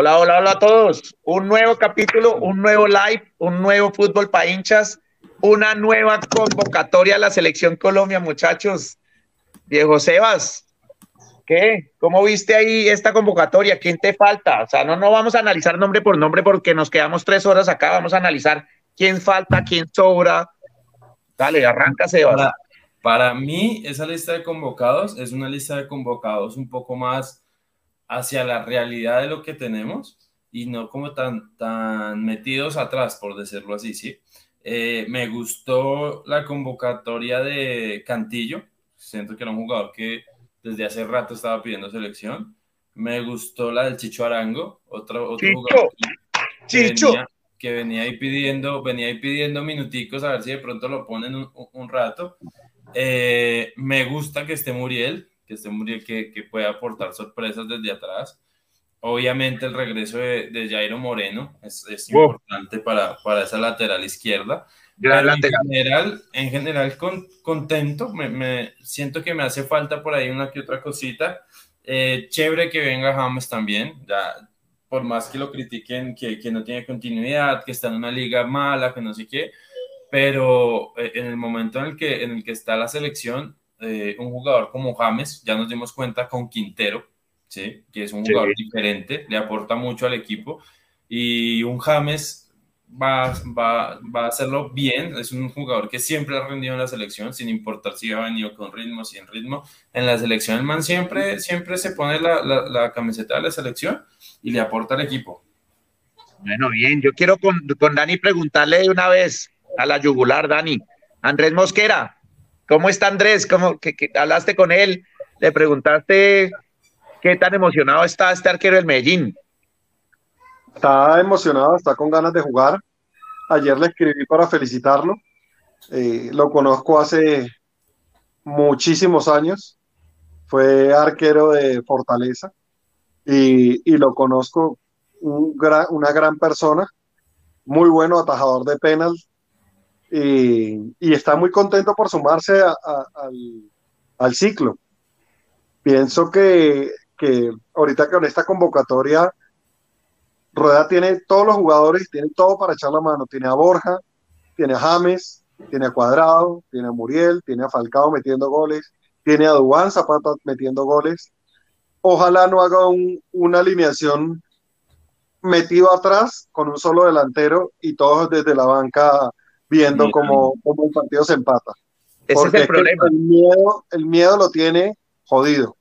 Hola, hola, hola a todos. Un nuevo capítulo, un nuevo live, un nuevo fútbol para hinchas, una nueva convocatoria a la selección Colombia, muchachos. Diego Sebas, ¿qué? ¿Cómo viste ahí esta convocatoria? ¿Quién te falta? O sea, no, no vamos a analizar nombre por nombre porque nos quedamos tres horas acá. Vamos a analizar quién falta, quién sobra. Dale, arranca, Sebas. Para, para mí, esa lista de convocados es una lista de convocados un poco más hacia la realidad de lo que tenemos y no como tan, tan metidos atrás, por decirlo así, ¿sí? Eh, me gustó la convocatoria de Cantillo, siento que era un jugador que desde hace rato estaba pidiendo selección. Me gustó la del Chicho Arango, otro, otro jugador que, Venía, que venía ahí pidiendo, venía ahí pidiendo minuticos a ver si de pronto lo ponen un, rato. Eh, me gusta que esté Muriel, que esté Muriel que, que puede aportar sorpresas desde atrás. Obviamente el regreso de, de Jairo Moreno es, es importante para, para, esa lateral izquierda. Pero en general, en general con, contento, me, me, siento que me hace falta por ahí una que otra cosita. Eh, chévere que venga James también, ya, por más que lo critiquen, que, que, no tiene continuidad, que está en una liga mala, que no sé qué, pero eh, en el momento en el que, en el que está la selección, eh, un jugador como James, ya nos dimos cuenta con Quintero, ¿sí? que es un jugador diferente, le aporta mucho al equipo, y un James va, va, va, a hacerlo bien, es un jugador que siempre ha rendido en la selección, sin importar si ha venido con ritmo, sin ritmo, en la selección el man siempre, siempre se pone la, la, la camiseta de la selección y le aporta al equipo. Bueno, bien, yo quiero con, con Dani preguntarle de una vez a la yugular, Dani. Andrés Mosquera, ¿Cómo está Andrés? ¿Cómo, que, hablaste con él? Le preguntaste qué tan emocionado está este arquero del Medellín. Está emocionado, está con ganas de jugar. Ayer le escribí para felicitarlo. Eh, lo conozco hace muchísimos años. Fue arquero de Fortaleza y, lo conozco una gran persona, muy bueno atajador de penal, y, está muy contento por sumarse al, ciclo. Pienso que, que ahorita con esta convocatoria, Rueda tiene todos los jugadores, tiene todo para echar la mano. Tiene a Borja, tiene a James, tiene a Cuadrado, tiene a Muriel, tiene a Falcao metiendo goles, tiene a Dubán Zapata metiendo goles. Ojalá no haga una alineación metido atrás con un solo delantero y todos desde la banca viendo cómo, cómo, el partido se empata. Ese es el problema. el, miedo, el miedo lo tiene jodido.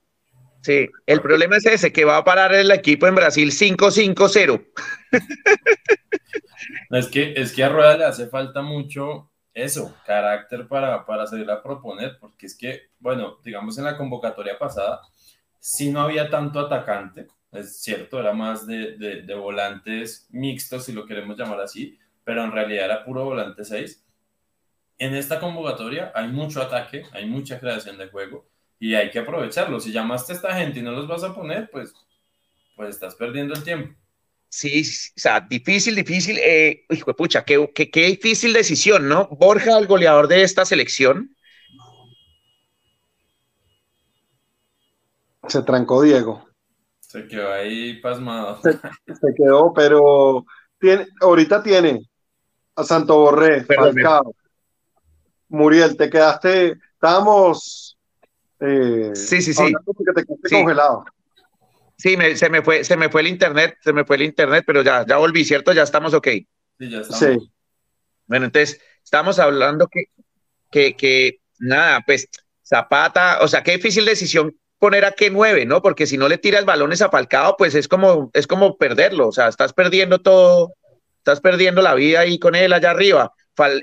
Sí, el problema es ese, que va a parar el equipo en Brasil 5-5-0. es, que, es que a Rueda le hace falta mucho eso, carácter para, para salir a proponer, porque es que, bueno, digamos en la convocatoria pasada, si no había tanto atacante, es cierto, era más de, de, de volantes mixtos, si lo queremos llamar así, pero en realidad era puro volante 6. En esta convocatoria hay mucho ataque, hay mucha creación de juego y hay que aprovecharlo. Si llamaste a esta gente y no los vas a poner, pues, pues estás perdiendo el tiempo. Sí, o sea, difícil, difícil. Eh, hijo de pucha, qué, qué, qué, difícil decisión, ¿no? Borja, el goleador de esta selección. Se trancó Diego. Se quedó ahí pasmado. Se, se quedó, pero tiene, ahorita tiene a Santo Borré, Falcao, Muriel, te quedaste, estábamos eh, sí, sí, sí. Porque te quedaste congelado. Sí, se me fue, se me fue el internet, se me fue el internet, pero ya, ya volví, ¿cierto? Ya estamos ok. Sí, ya estamos. Sí. Bueno, entonces, estamos hablando que, que, que, nada, pues, Zapata, o sea, qué difícil decisión poner a qué nueve, ¿no? Porque si no le tiras balones a Falcao, pues es como, es como perderlo, o sea, estás perdiendo todo, estás perdiendo la vida ahí con él allá arriba.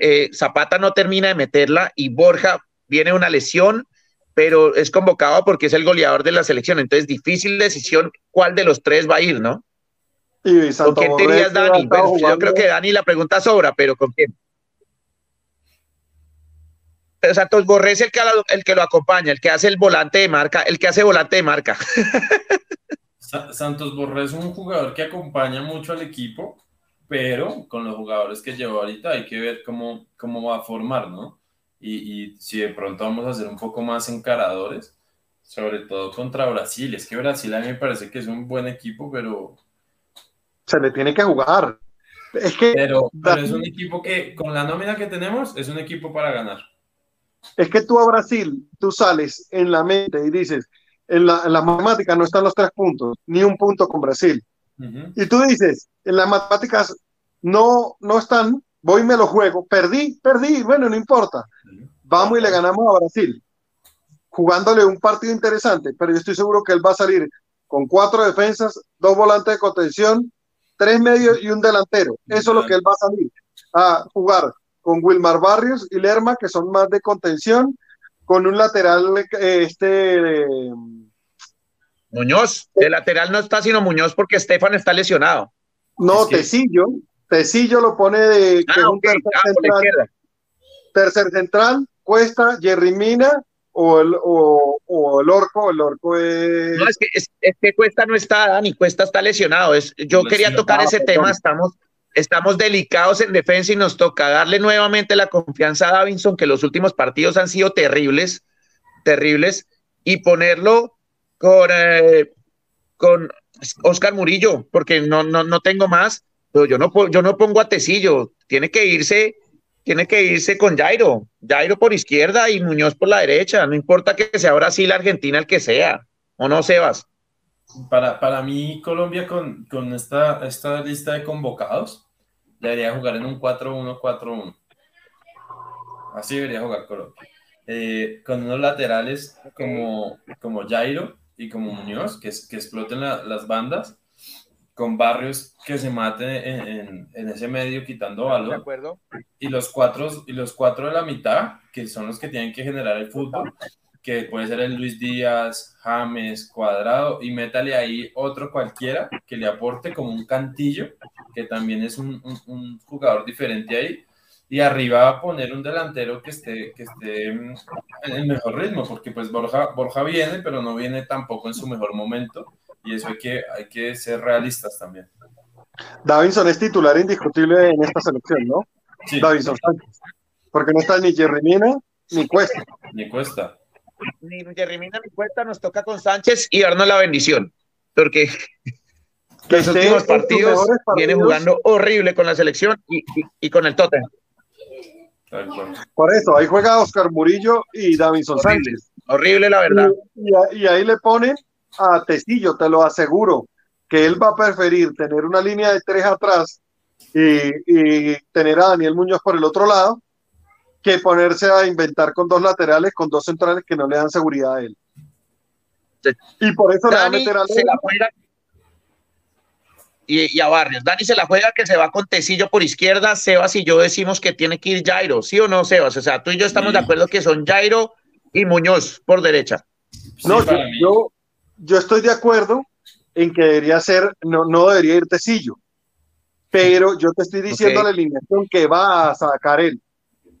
Eh, Zapata no termina de meterla y Borja viene una lesión, pero es convocado porque es el goleador de la selección. Entonces, difícil decisión cuál de los tres va a ir, ¿no? Y ¿Con quién te irías, Dani? yo creo que Dani la pregunta sobra, pero ¿con quién? Pero Santos Borré es el que, el que lo acompaña, el que hace el volante de marca, el que hace volante de marca. Santos Borré es un jugador que acompaña mucho al equipo pero con los jugadores que llevo ahorita hay que ver cómo, cómo va a formar, ¿no? Y, y, si de pronto vamos a ser un poco más encaradores, sobre todo contra Brasil. Es que Brasil a mí me parece que es un buen equipo, pero, Se le tiene que jugar. Es que, pero, pero es un equipo que, con la nómina que tenemos, es un equipo para ganar. Es que tú a Brasil, tú sales en la mente y dices, en la, en las matemáticas no están los tres puntos, ni un punto con Brasil. Y tú dices, en las matemáticas no, no están, voy y me lo juego, perdí, perdí, bueno, no importa. Vamos y le ganamos a Brasil, jugándole un partido interesante, pero yo estoy seguro que él va a salir con cuatro defensas, dos volantes de contención, tres medios y un delantero. Eso es lo que él va a salir a jugar con Wilmar Barrios y Lerma, que son más de contención, con un lateral, eh, este... Muñoz, de lateral no está sino Muñoz porque Estefan está lesionado. No, Tecillo, Tecillo lo pone de ah, un tercer, ah, central, tercer central, Cuesta, Jerry Mina o el, o, el Orco, el Orco es... No, es que, es, que Cuesta no está, Dani, Cuesta está lesionado. Es, yo quería tocar ese tema, estamos estamos delicados en defensa y nos toca darle nuevamente la confianza a Davinson, que los últimos partidos han sido terribles, terribles, y ponerlo con, eh, con Oscar Murillo, porque no, no, no tengo más. Pero yo no, yo no pongo a Tecillo, tiene que irse, tiene que irse con Jairo, Jairo por izquierda y Muñoz por la derecha, no importa que sea Brasil, Argentina, el que sea, o no, Sebas. Para, para mí, Colombia con, con esta, esta lista de convocados, debería jugar en un 4-1-4-1. Así debería jugar Colombia. Eh, con unos laterales como, como Jairo y como Muñoz, que, que exploten las bandas, con Barrios que se maten en, en, ese medio quitando valor. Y los, cuatro, y los cuatro de la mitad, que son los que tienen que generar el fútbol, que puede ser el Luis Díaz, James, Cuadrado, y métale ahí otro cualquiera que le aporte como un cantillo, que también es un, jugador diferente ahí, y arriba a poner un delantero que esté, que esté en el mejor ritmo, porque pues Borja, Borja viene, pero no viene tampoco en su mejor momento, y eso hay que, hay que ser realistas también. Davinson es titular indiscutible en esta selección, ¿no? Sí. Davinson Sánchez. Porque no está ni Jerry ni Cuesta. Ni Cuesta ni Jerry Mina ni cuenta, nos toca con Sánchez y darnos la bendición, porque que los últimos partidos, viene jugando horrible con la selección y, con el Tottenham. Por eso, ahí juega Oscar Murillo y Davinson Sánchez. Horrible, la verdad. Y, ahí le ponen a Tecillo, te lo aseguro, que él va a preferir tener una línea de tres atrás y, y tener a Daniel Muñoz por el otro lado que ponerse a inventar con dos laterales, con dos centrales que no le dan seguridad a él. Y por eso le va a meter a se la juega y, a Barrios. Dani se la juega que se va con Tecillo por izquierda. Sebas y yo decimos que tiene que ir Jairo, ¿sí o no, Sebas? O sea, tú y yo estamos de acuerdo que son Jairo y Muñoz por derecha. no, yo, yo, estoy de acuerdo en que debería ser, no, no debería ir Tecillo. Pero yo te estoy diciendo la alineación que va a sacar él.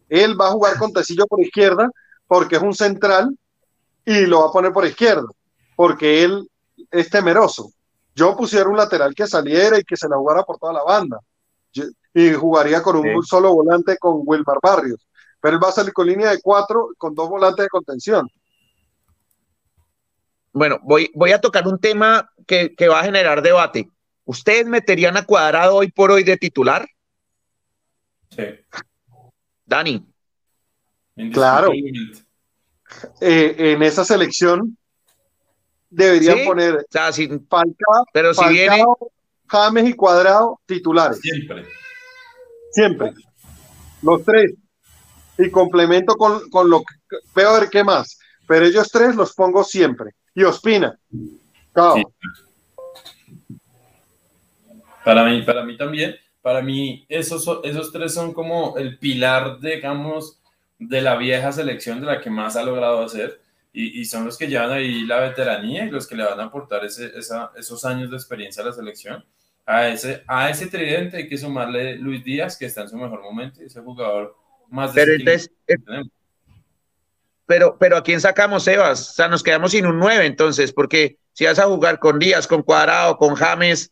Él va a jugar con Tecillo por izquierda porque es un central y lo va a poner por izquierda porque él es temeroso. Yo pusiera un lateral que saliera y que se la jugara por toda la banda y jugaría con un solo volante con Wilmar Barrios. Pero él va a salir con línea de cuatro con dos volantes de contención. Bueno, voy, voy a tocar un tema que, que va a generar debate. ¿Ustedes meterían a Cuadrado hoy por hoy de titular? Sí. Dani. Claro. Eh, en esa selección deberían poner o sea, pero si viene James y Cuadrado titulares. Siempre. Siempre. Los tres. Y complemento con, con lo que veo a ver qué más. Pero ellos tres los pongo siempre. Y Ospina. Para mí, para mí también para mí esos, esos tres son como el pilar, digamos, de la vieja selección de la que más ha logrado hacer y, son los que llevan ahí la veteranía y los que le van a aportar ese, esos años de experiencia a la selección. A ese, a ese tridente hay que sumarle Luis Díaz, que está en su mejor momento, ese jugador más pero entonces, eh, pero, pero ¿a quién sacamos, Sebas? O sea, nos quedamos sin un 9 entonces, porque si vas a jugar con Díaz, con Cuadrado, con James,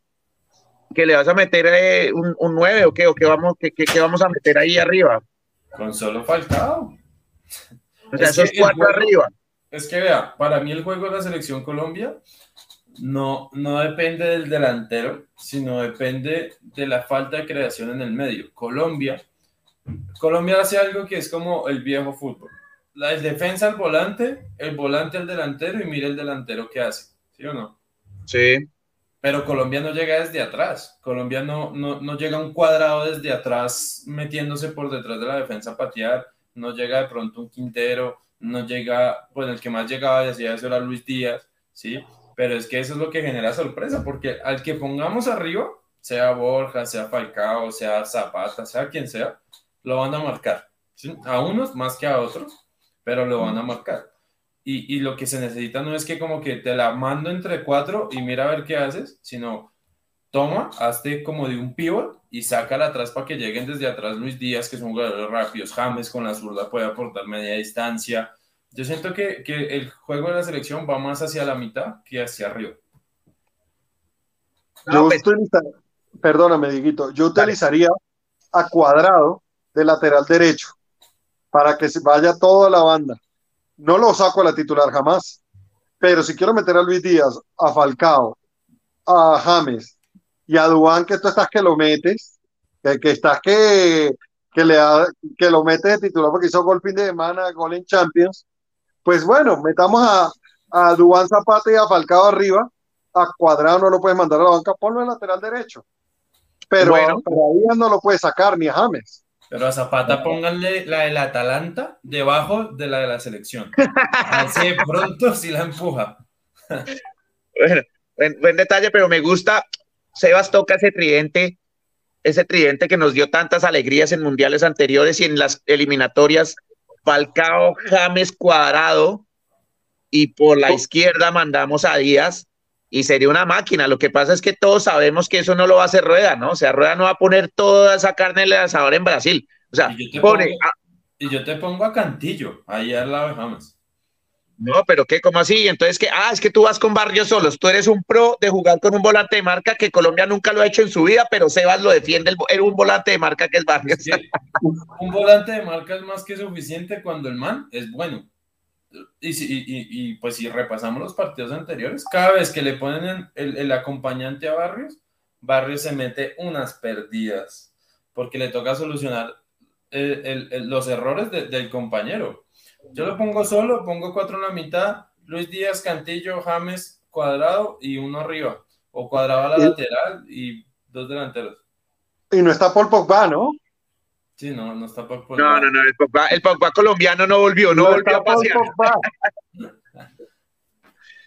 que le vas a meter eh, un, un 9 o qué, o qué vamos, qué, qué, vamos a meter ahí arriba. Con solo faltado. O sea, esos cuatro arriba. Es que vea, para mí el juego de la selección Colombia no, no depende del delantero, sino depende de la falta de creación en el medio. Colombia, Colombia hace algo que es como el viejo fútbol. La defensa al volante, el volante al delantero y mira el delantero qué hace, ¿sí o no? Sí. Pero Colombia no llega desde atrás. Colombia no, no, no llega un cuadrado desde atrás metiéndose por detrás de la defensa a patear. No llega de pronto un Quintero. No llega, pues el que más llegaba y hacía eso era Luis Díaz, ¿sí? Pero es que eso es lo que genera sorpresa, porque al que pongamos arriba, sea Borja, sea Falcao, sea Zapata, sea quien sea, lo van a marcar. A unos más que a otros, pero lo van a marcar. Y, y, lo que se necesita no es que como que te la mando entre cuatro y mira a ver qué haces, sino toma, hazte como de un pivot y sácala atrás para que lleguen desde atrás Luis Díaz, que son jugadores rápidos, James con la zurda puede aportar media distancia. Yo siento que, que el juego de la selección va más hacia la mitad que hacia arriba. Yo pues, perdóname, Diguito, yo utilizaría a cuadrado de lateral derecho para que se vaya toda la banda. No lo saco a la titular jamás, pero si quiero meter a Luis Díaz, a Falcao, a James y a Duán, que tú estás que lo metes, que, que estás que, que, le que lo metes de titular porque hizo gol fin de semana, gol en Champions, pues bueno, metamos a, a Duán Zapata y a Falcao arriba, a Cuadrado no lo puedes mandar a la banca, ponlo en lateral derecho. Pero, bueno, ahí no lo puedes sacar ni a James. Pero a Zapata pónganle la del Atalanta debajo de la de la selección. Así pronto si la empuja. bueno, buen, detalle, pero me gusta. Sebas toca ese tridente, ese tridente que nos dio tantas alegrías en mundiales anteriores y en las eliminatorias. Falcao, James, Cuadrado, y por la izquierda mandamos a Díaz y sería una máquina. Lo que pasa es que todos sabemos que eso no lo va a hacer Rueda, ¿no? O sea, Rueda no va a poner toda esa carne en el asador en Brasil. O sea, y yo te, pongo, y yo te pongo a Cantillo, ahí al lado de James. No, pero ¿qué? ¿Cómo así? Entonces, que Ah, es que tú vas con Barrios solos. Tú eres un pro de jugar con un volante de marca que Colombia nunca lo ha hecho en su vida, pero Sebas lo defiende. El, un volante de marca que es Barrios. un volante de marca es más que suficiente cuando el man es bueno y, y, pues si repasamos los partidos anteriores, cada vez que le ponen el, el, acompañante a Barrios, Barrios se mete unas perdidas, porque le toca solucionar el, los errores del compañero. Yo lo pongo solo, pongo cuatro en la mitad, Luis Díaz, Cantillo, James, Cuadrado y uno arriba, o Cuadrado a la lateral y dos delanteros. Y no está Paul Pogba, ¿no? Sí, no, no está Pogba. No, no, no, el Pogba, el Pogba colombiano no volvió, no, volvió a pasear.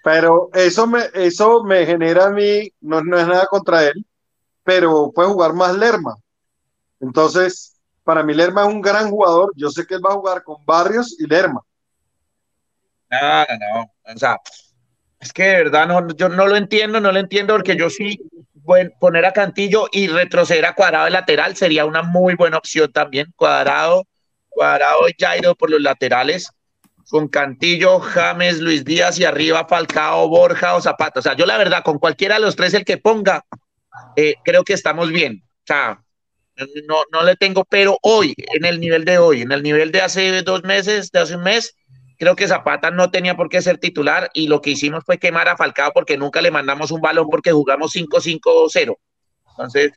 Pero eso me, eso me genera a mí, no, no es nada contra él, pero puede jugar más Lerma. Entonces, para mí Lerma es un gran jugador. Yo sé que él va a jugar con Barrios y Lerma. No, no, no. O sea, es que de verdad no, yo no lo entiendo, no lo entiendo porque yo sí poner a Cantillo y retroceder a Cuadrado de lateral sería una muy buena opción también. Cuadrado, Cuadrado y Jairo por los laterales, con Cantillo, James, Luis Díaz y arriba Falcao, Borja o Zapata. O sea, yo la verdad, con cualquiera de los tres el que ponga, eh, creo que estamos bien. O sea, no, no le tengo, pero hoy, en el nivel de hoy, en el nivel de hace dos meses, de hace un mes, creo que Zapata no tenía por qué ser titular y lo que hicimos fue quemar a Falcao porque nunca le mandamos un balón porque jugamos 5-5-0. Entonces,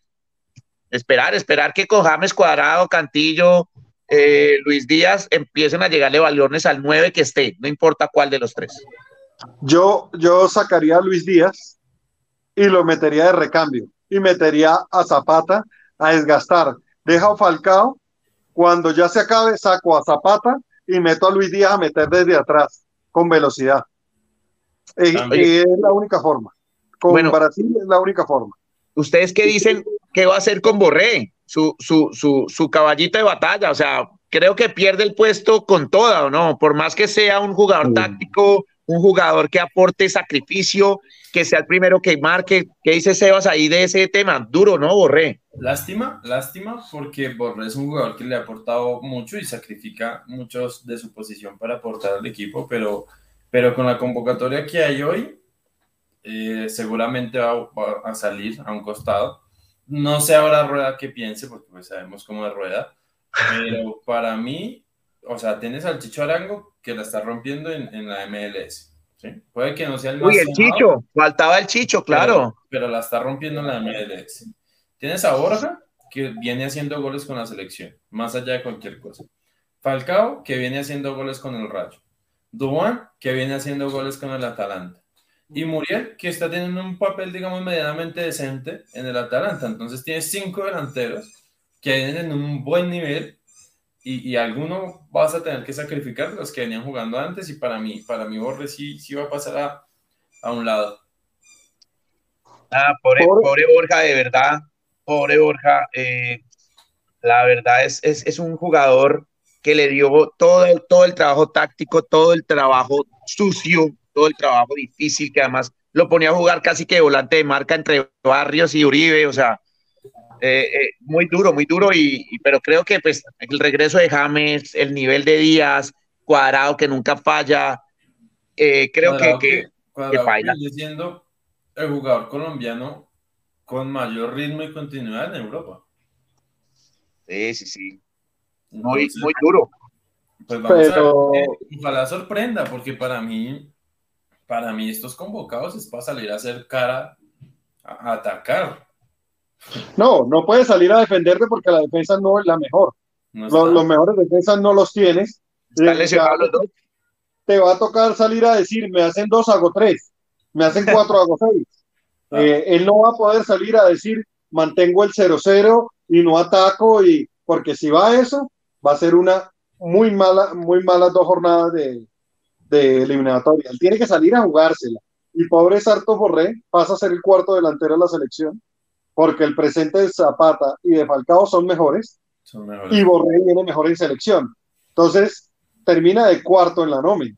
esperar, esperar que con James Cuadrado, Cantillo, eh, Luis Díaz empiecen a llegarle balones al 9 que esté, no importa cuál de los tres. Yo, yo sacaría a Luis Díaz y lo metería de recambio y metería a Zapata a desgastar. Deja a Falcao, cuando ya se acabe, saco a Zapata y meto a Luis Díaz a meter desde atrás con velocidad. Y, es la única forma. Con bueno, Brasil es la única forma. ¿Ustedes qué dicen que va a hacer con Borré? Su, su, su, su caballito de batalla. O sea, creo que pierde el puesto con toda, ¿o no? Por más que sea un jugador táctico, un jugador que aporte sacrificio, que sea el primero que marque. ¿Qué dice Sebas ahí de ese tema? Duro, ¿no, Borré? Lástima, lástima, porque Borré es un jugador que le ha aportado mucho y sacrifica muchos de su posición para aportar al equipo, pero, pero con la convocatoria que hay hoy, eh, seguramente va, a salir a un costado. No sé ahora Rueda qué piense, porque pues sabemos cómo es Rueda, pero para mí, o sea, tienes al Chicho Arango que la está rompiendo en, en la MLS. ¿sí? Puede que no sea el más. Uy, el Chicho, faltaba el Chicho, claro. Pero, la está rompiendo en la MLS. Tienes a Borja, que viene haciendo goles con la selección, más allá de cualquier cosa. Falcao, que viene haciendo goles con el Rayo. Duan, que viene haciendo goles con el Atalanta. Y Muriel, que está teniendo un papel, digamos, medianamente decente en el Atalanta. Entonces tiene cinco delanteros que vienen en un buen nivel y, y alguno vas a tener que sacrificar los que venían jugando antes y para mí, para mí Borre sí, sí va a pasar a, a un lado. Ah, pobre, pobre Borja, de verdad, pobre Borja. Eh, la verdad es, es, es, un jugador que le dio todo el, todo el trabajo táctico, todo el trabajo sucio, todo el trabajo difícil, que además lo ponía a jugar casi que volante de marca entre Barrios y Uribe, o sea, eh, eh, muy duro, muy duro, y, pero creo que pues el regreso de James, el nivel de Díaz, Cuadrado que nunca falla, eh, creo que, que, que falla. siendo el jugador colombiano con mayor ritmo y continuidad en Europa. Sí, sí, sí. Muy, muy duro. Pues vamos pero... a ver, ojalá sorprenda, porque para mí, para mí estos convocados es para salir a hacer cara, a atacar. No, no puedes salir a defenderte porque la defensa no es la mejor. No los, los, mejores defensas no los tienes. Los dos. Te va a tocar salir a decir, me hacen dos, hago tres. Me hacen cuatro, hago seis. Eh, él no va a poder salir a decir, mantengo el 0-0 y no ataco, y porque si va a eso, va a ser una muy mala, muy malas dos jornadas de, de eliminatoria. Él tiene que salir a jugársela. Y pobre Sarto Borré pasa a ser el cuarto delantero de la selección porque el presente de Zapata y de Falcao son mejores, son mejores. y Borré viene mejor en selección. Entonces, termina de cuarto en la nómina.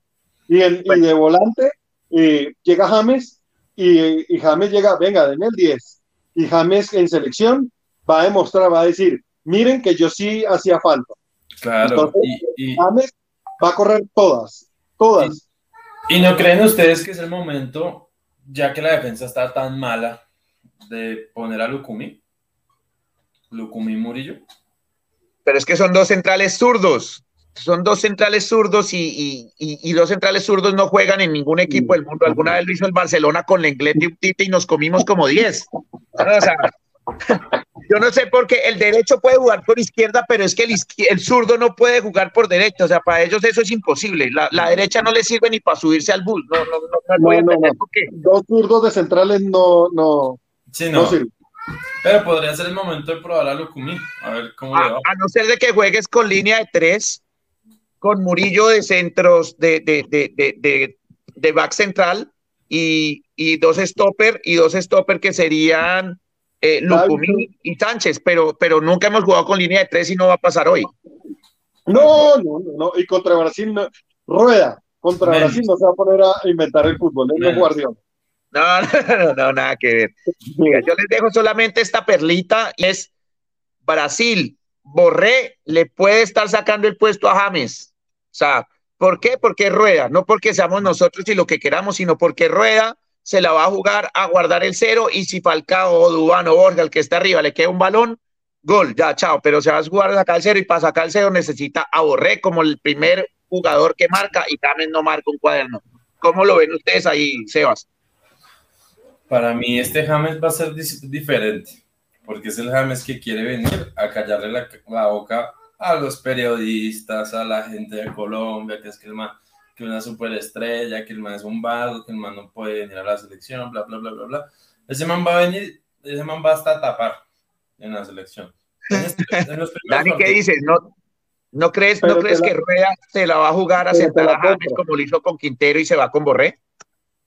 Y, en, y de volante eh, llega James y, y, James llega, venga, denme el 10. Y James en selección va a demostrar, va a decir, miren que yo sí hacía falta. Claro. Entonces, y, y, James va a correr todas, todas. ¿Y no creen ustedes que es el momento, ya que la defensa está tan mala, de poner a Lucumi. Lucumi Murillo. Pero es que son dos centrales zurdos. Son dos centrales zurdos y, y, y, y dos centrales zurdos no juegan en ningún equipo del mundo. Alguna vez lo hizo el Barcelona con Lenglet y Tite y nos comimos como 10. O sea, yo no sé por qué el derecho puede jugar por izquierda, pero es que el, el, zurdo no puede jugar por derecha. O sea, para ellos eso es imposible. La, la derecha no le sirve ni para subirse al bus. No, no, no, no, no, no. Dos zurdos de centrales no, no, Sí, no. no Pero podría ser el momento de probar a Lucumí, a ver cómo a, le va. A no ser de que juegues con línea de tres, con Murillo de centros de, de, de, de, de back central y, y, dos stopper y dos stopper que serían eh, Lucumí y Sánchez, pero, pero nunca hemos jugado con línea de tres y no va a pasar hoy. No, no, no, no. y contra Brasil, no. Rueda, contra Menos. Brasil no se va a poner a inventar el fútbol, es el guardián. No, no, no, nada que ver. Mira, yo les dejo solamente esta perlita y es Brasil. Borré le puede estar sacando el puesto a James. O sea, ¿por qué? Porque rueda, no porque seamos nosotros y lo que queramos, sino porque rueda se la va a jugar a guardar el cero y si Falcao o Dubán o Borja, el que está arriba, le queda un balón, gol, ya, chao. Pero se va a jugar a sacar el cero y para sacar el cero necesita a Borré como el primer jugador que marca y James no marca un cuaderno. ¿Cómo lo ven ustedes ahí, Sebas? Para mí este James va a ser diferente, porque es el James que quiere venir a callarle la, la, boca a los periodistas, a la gente de Colombia, que es que el man, que una superestrella, que el man es un vago, que el man no puede venir a la selección, bla, bla, bla, bla, bla. Ese man va a venir, ese man va hasta a tapar en la selección. En este, en Dani, ¿qué dices? ¿No, ¿No crees, ¿no crees la, que Rueda se la va a jugar a sentar a James como lo hizo con Quintero y se va con Borré?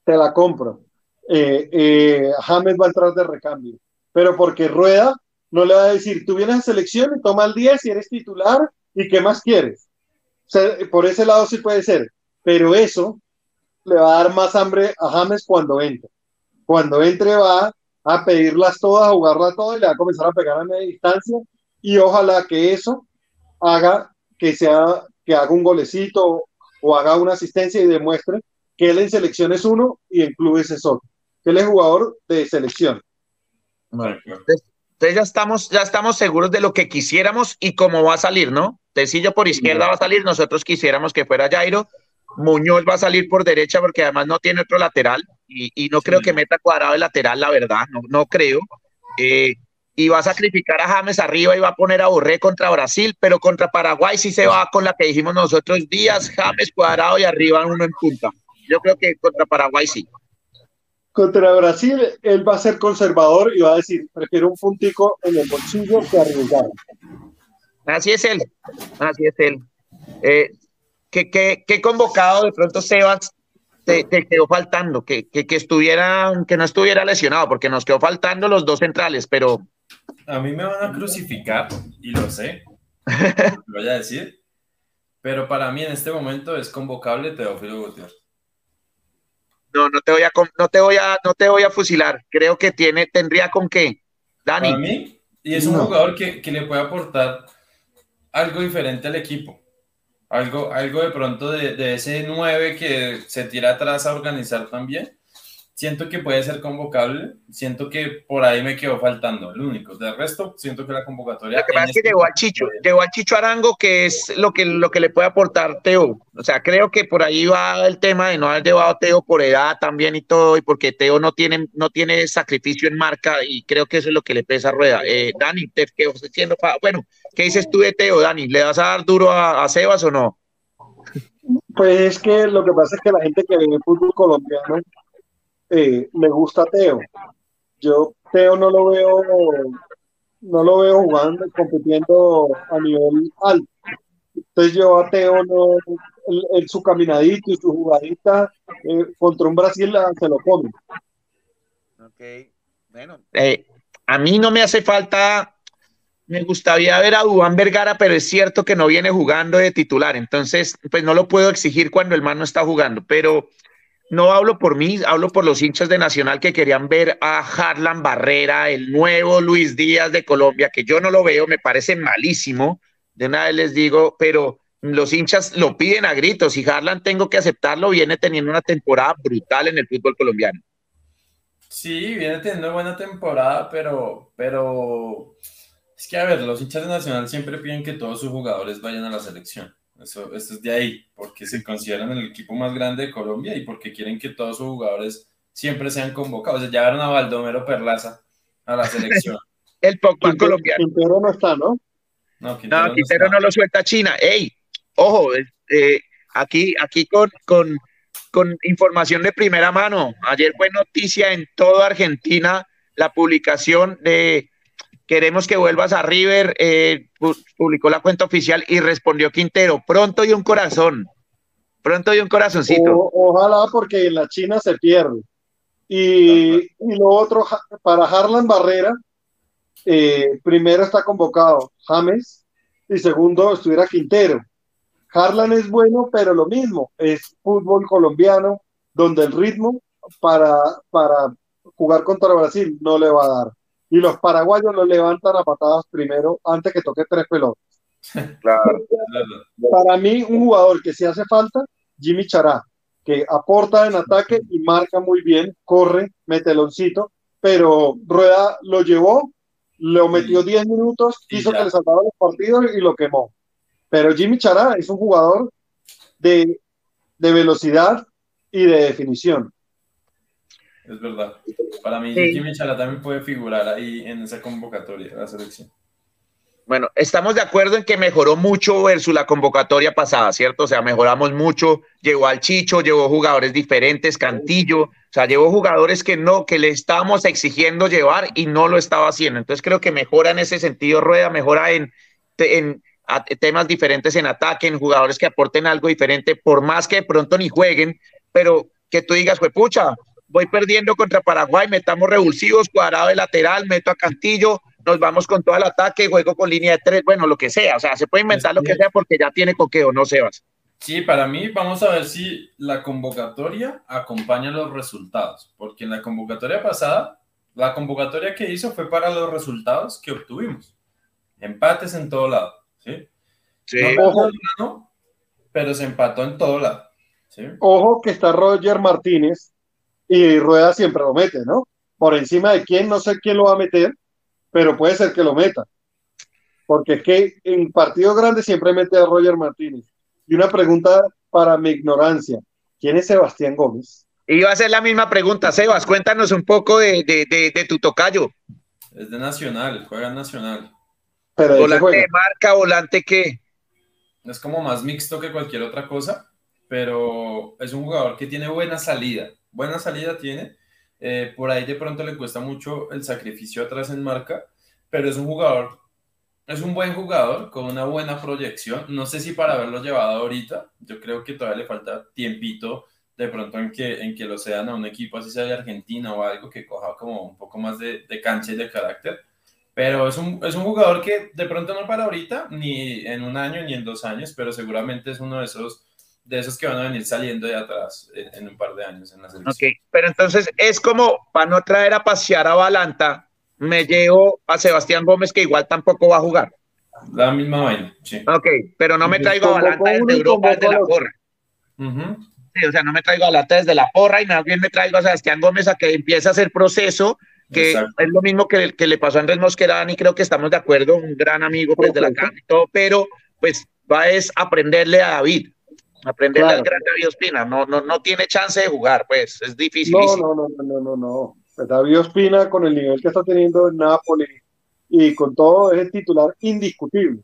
Te la compro eh, eh, James va a entrar de recambio, pero porque Rueda no le va a decir, tú vienes a selección y toma el 10 y eres titular y qué más quieres. O por ese lado sí puede ser, pero eso le va a dar más hambre a James cuando entre. Cuando entre va a pedirlas todas, a jugarlas todas y le va a comenzar a pegar a media distancia y ojalá que eso haga que sea que haga un golecito o haga una asistencia y demuestre que él en selección es uno y en clubes es otro que él es jugador de selección. Entonces ya estamos, ya estamos seguros de lo que quisiéramos y cómo va a salir, ¿no? Tecillo por izquierda va a salir, nosotros quisiéramos que fuera Jairo, Muñoz va a salir por derecha porque además no tiene otro lateral y, no creo que meta cuadrado de lateral, la verdad, no, no creo. Eh, y va a sacrificar a James arriba y va a poner a Borré contra Brasil, pero contra Paraguay sí se va con la que dijimos nosotros, Díaz, James cuadrado y arriba uno en punta. Yo creo que contra Paraguay sí. Contra Brasil, él va a ser conservador y va a decir, prefiero un puntico en el bolsillo que arriesgar. Así es él, así es él. Eh, ¿qué, convocado de pronto Sebas te, quedó faltando? Que, que, que, estuviera, que no estuviera lesionado, porque nos quedó faltando los dos centrales, pero... A mí me van a crucificar, y lo sé, lo voy a decir, pero para mí en este momento es convocable Teófilo Gutiérrez. No, no te voy a, no te voy a, no te voy a fusilar. Creo que tiene, tendría con qué. Dani. Para mí, y es un jugador que, que le puede aportar algo diferente al equipo. Algo, algo de pronto de, de, ese 9 que se tira atrás a organizar también. Siento que puede ser convocable. Siento que por ahí me quedó faltando el único. De resto, siento que la convocatoria. Lo que pasa es que este llegó al Chicho, llegó al Chicho Arango, que es lo que, lo que le puede aportar Teo. O sea, creo que por ahí va el tema de no haber llevado a Teo por edad también y todo, y porque Teo no tiene, no tiene sacrificio en marca, y creo que eso es lo que le pesa a Rueda. Eh, Dani, te quedo diciendo, bueno, ¿qué dices tú de Teo, Dani? ¿Le vas a dar duro a, a Sebas o no? Pues es que lo que pasa es que la gente que ve el fútbol colombiano eh, me gusta Teo. Yo Teo no lo veo, no lo veo jugando, compitiendo a nivel alto. Entonces yo a Teo no, en su caminadito y su jugadita eh, contra un Brasil se lo come. Ok, bueno. Eh, a mí no me hace falta, me gustaría ver a Dubán Vergara, pero es cierto que no viene jugando de titular, entonces pues no lo puedo exigir cuando el man no está jugando, pero no hablo por mí, hablo por los hinchas de Nacional que querían ver a Harlan Barrera, el nuevo Luis Díaz de Colombia, que yo no lo veo, me parece malísimo. De una vez les digo, pero los hinchas lo piden a gritos y Harlan tengo que aceptarlo, viene teniendo una temporada brutal en el fútbol colombiano. Sí, viene teniendo buena temporada, pero, pero es que a ver, los hinchas de Nacional siempre piden que todos sus jugadores vayan a la selección. Eso, es de ahí, porque se consideran el equipo más grande de Colombia y porque quieren que todos sus jugadores siempre sean convocados. O sea, llevaron a Baldomero Perlaza a la selección. el Pogba colombiano. Quintero no está, ¿no? No, Quintero, no, lo suelta China. ¡Ey! Ojo, eh, aquí, aquí con, con, con información de primera mano. Ayer fue noticia en toda Argentina la publicación de queremos que vuelvas a River, eh, publicó la cuenta oficial y respondió Quintero, pronto y un corazón, pronto y un corazoncito. ojalá porque en la China se pierde. Y, y lo otro, para Harlan Barrera, eh, primero está convocado James y segundo estuviera Quintero. Harlan es bueno, pero lo mismo, es fútbol colombiano, donde el ritmo para, para jugar contra Brasil no le va a dar y los paraguayos lo levantan a patadas primero antes que toque tres pelotas. Claro. Para mí, un jugador que si hace falta, Jimmy Chará, que aporta en ataque y marca muy bien, corre, mete el oncito, pero Rueda lo llevó, lo metió 10 minutos, quiso que le saltara los partidos y lo quemó. Pero Jimmy Chará es un jugador de, de velocidad y de definición es verdad. Para mí, Jimmy Chala también puede figurar ahí en esa convocatoria de la selección. Bueno, estamos de acuerdo en que mejoró mucho versus la convocatoria pasada, ¿cierto? O sea, mejoramos mucho, llegó al Chicho, llevó jugadores diferentes, Cantillo, o sea, llevó jugadores que no, que le estábamos exigiendo llevar y no lo estaba haciendo. Entonces creo que mejora en ese sentido, Rueda, mejora en, en temas diferentes en ataque, en jugadores que aporten algo diferente, por más que de pronto ni jueguen, pero que tú digas, pues pucha, voy perdiendo contra Paraguay, metamos revulsivos, cuadrado de lateral, meto a Cantillo, nos vamos con todo el ataque, juego con línea de tres, bueno, lo que sea, o sea, se puede inventar lo que sea porque ya tiene coqueo, ¿no, Sebas? Sí, para mí vamos a ver si la convocatoria acompaña los resultados, porque en la convocatoria pasada, la convocatoria que hizo fue para los resultados que obtuvimos. Empates en todo lado, ¿sí? Sí. No, pero se empató en todo lado. ¿sí? Ojo que está Roger Martínez, y Rueda siempre lo mete, ¿no? Por encima de quién, no sé quién lo va a meter, pero puede ser que lo meta. Porque es que en partidos grandes siempre mete a Roger Martínez. Y una pregunta para mi ignorancia. ¿Quién es Sebastián Gómez? Iba a ser la misma pregunta, Sebas. Cuéntanos un poco de, de, tu tocayo. Es de Nacional, juega en Nacional. Pero ¿Volante de marca, volante qué? Es como más mixto que cualquier otra cosa, pero es un jugador que tiene buena salida. Buena salida tiene. Eh, por ahí de pronto le cuesta mucho el sacrificio atrás en marca, pero es un jugador es un buen jugador con una buena proyección. No sé si para haberlo llevado ahorita, yo creo que todavía le falta tiempito de pronto en que, en que lo sean a un equipo así sea de Argentina o algo que coja como un poco más de, de cancha y de carácter. Pero es un, es un jugador que de pronto no para ahorita, ni en un año ni en dos años, pero seguramente es uno de esos, de esos que van a venir saliendo de atrás en, un par de años en la selección. Ok, pero entonces es como para no traer a pasear a Balanta, me llevo a Sebastián Gómez, que igual tampoco va a jugar. La misma vaina, sí. Ok, pero no me traigo a Balanta desde Europa, desde la porra. sí, o sea, no me traigo a Balanta desde la porra y más bien me traigo a Sebastián Gómez a que empiece a hacer proceso, que es lo mismo que, que le pasó a Andrés Mosquerán y creo que estamos de acuerdo, un gran amigo pues, de la casa y todo, pero pues va es aprenderle a David, aprenderle al gran David Ospina, no, no, no tiene chance de jugar, pues es difícil. No, no, no, no, no, no. Pues David Ospina, con el nivel que está teniendo en Nápoles y con todo, es el titular indiscutible.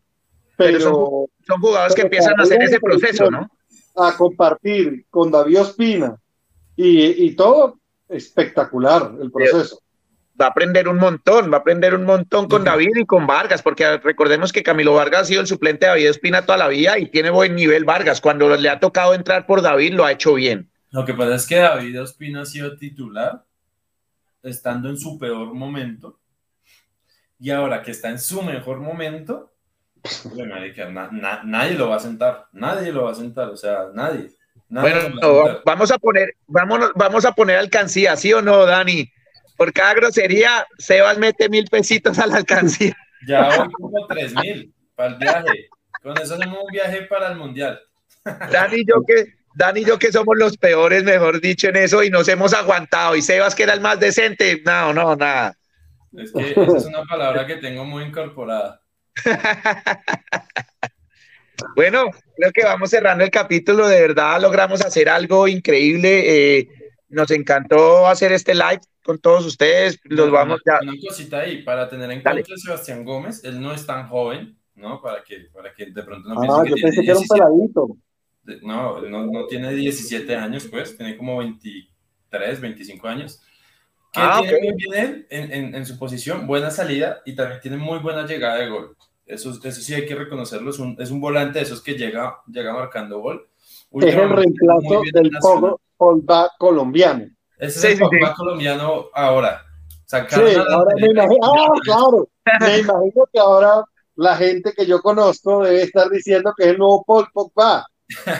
Pero, son, jugadores que empiezan a hacer ese proceso, ¿no? A compartir con David Ospina y, y todo, espectacular el proceso. Va a aprender un montón, va a aprender un montón con David y con Vargas, porque recordemos que Camilo Vargas ha sido el suplente de David Ospina toda la vida y tiene buen nivel Vargas. Cuando le ha tocado entrar por David, lo ha hecho bien. Lo que pasa es que David Ospina ha sido titular estando en su peor momento y ahora que está en su mejor momento, nadie lo va a sentar, nadie lo va a sentar, o sea, nadie. bueno, vamos a poner, vamos, vamos a poner alcancía, ¿sí o no, Dani? Por cada grosería, Sebas mete mil pesitos a la alcancía. Ya voy como tres mil para el viaje. Con eso hacemos un viaje para el mundial. Dani, yo que Dani y yo que somos los peores, mejor dicho, en eso y nos hemos aguantado. Y Sebas que era el más decente, no, no, nada. Es que esa es una palabra que tengo muy incorporada. bueno, creo que vamos cerrando el capítulo. De verdad logramos hacer algo increíble. Eh, nos encantó hacer este live con todos ustedes. Los vamos ya. Una cosita ahí, para tener en cuenta Sebastián Gómez, él no es tan joven, ¿no? Para que, para que de pronto no ah, yo pensé que era un peladito. No, no, no, tiene 17 años, pues, tiene como 23, 25 años. Que ah, tiene muy bien en, en, en, su posición, buena salida y también tiene muy buena llegada de gol. Eso, eso sí hay que reconocerlo, es un, es un volante de esos que llega, llega marcando gol. Es el reemplazo del Pogba colombiano. Ese es el Pogba colombiano ahora. sí, ahora me imagino, ah, claro, me imagino que ahora la gente que yo conozco debe estar diciendo que es el nuevo Paul Pogba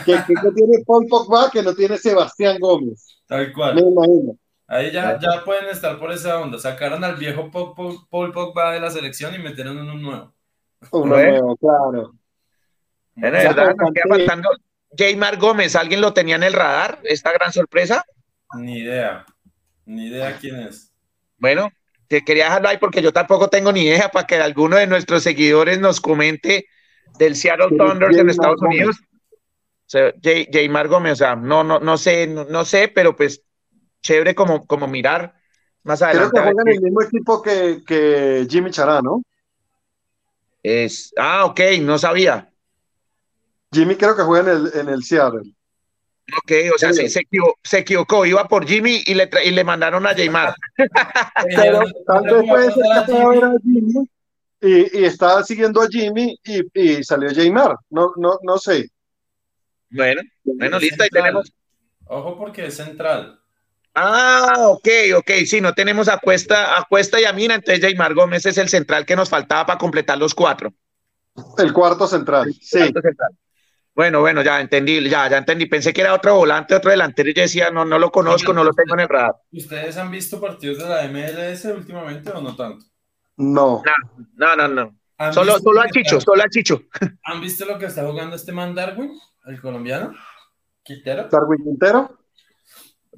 que, tiene Paul Pogba que no tiene Sebastián Gómez. Tal cual. Me imagino. Ahí ya, ya pueden estar por esa onda. Sacaron al viejo Paul, Pogba de la selección y metieron uno nuevo. Uno nuevo, claro. En verdad, nos queda faltando Jaymar Gómez. ¿Alguien lo tenía en el radar? ¿Esta gran sorpresa? Ni idea. Ni idea quién es. Bueno, te quería dejarlo ahí porque yo tampoco tengo ni idea para que alguno de nuestros seguidores nos comente del Seattle Thunder en Estados Unidos. Jaymar Gómez, o sea, no, no, no sé, no, sé, pero pues chévere como, como mirar más adelante. Creo que juegan en el mismo equipo que, que Jimmy Chará, ¿no? Es, ah, ok, no sabía. Jimmy creo que juega en el, en el Seattle. Ok, o sea, sí, se, equivocó, iba por Jimmy y le, y le mandaron a Jaymar. pero tal vez puede ser que a Jimmy y, y estaba siguiendo a Jimmy y, y salió Jaymar, no, no, no sé. Bueno, bueno, listo, ahí tenemos. Ojo porque es central. Ah, ok, ok, sí, no tenemos a Cuesta, a Cuesta y a Mina, entonces Jaymar Gómez es el central que nos faltaba para completar los cuatro. El cuarto central, sí. Bueno, bueno, ya entendí, ya, ya entendí. Pensé que era otro volante, otro delantero y yo decía, no, no lo conozco, no lo tengo en el radar. ¿Ustedes han visto partidos de la MLS últimamente o no tanto? No. No, no, no. Solo, solo a Chicho, solo a Chicho. ¿Han visto lo que está jugando este man Darwin? ¿El colombiano? ¿Quintero? ¿Darwin Quintero?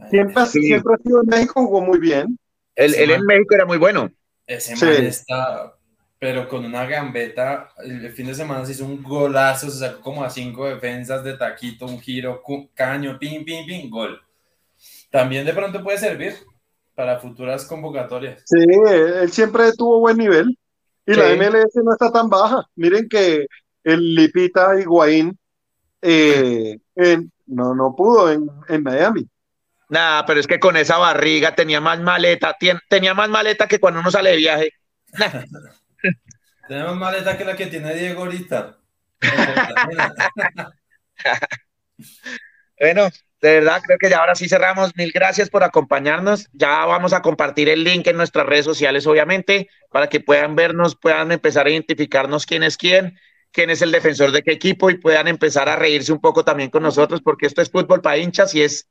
Siempre, siempre ha sido en México, jugó muy bien. Él, él en México era muy bueno. Ese man está pero con una gambeta, el fin de semana se hizo un golazo, se sacó como a cinco defensas de taquito, un giro, caño, ping, ping, ping, gol. También de pronto puede servir para futuras convocatorias. Sí, él siempre tuvo buen nivel y la MLS no está tan baja. Miren que el Lipita Higuaín eh, no, no pudo en, en Miami. Nada, pero es que con esa barriga tenía más maleta, tenía más maleta que cuando uno sale de viaje. Tenemos maleta que la que tiene Diego ahorita. bueno, de verdad, creo que ya ahora sí cerramos. Mil gracias por acompañarnos. Ya vamos a compartir el link en nuestras redes sociales, obviamente, para que puedan vernos, puedan empezar a identificarnos quién es quién, quién es el defensor de qué equipo y puedan empezar a reírse un poco también con nosotros, porque esto es fútbol para hinchas y es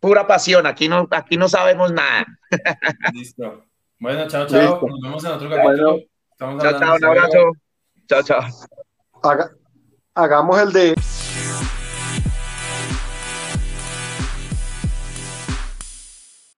pura pasión. Aquí no, aquí no sabemos nada. Listo. Bueno, chao, chao. Nos vemos en otro capítulo. Estamos chao, chao, un abrazo. Chao, chao. Haga, hagamos el de...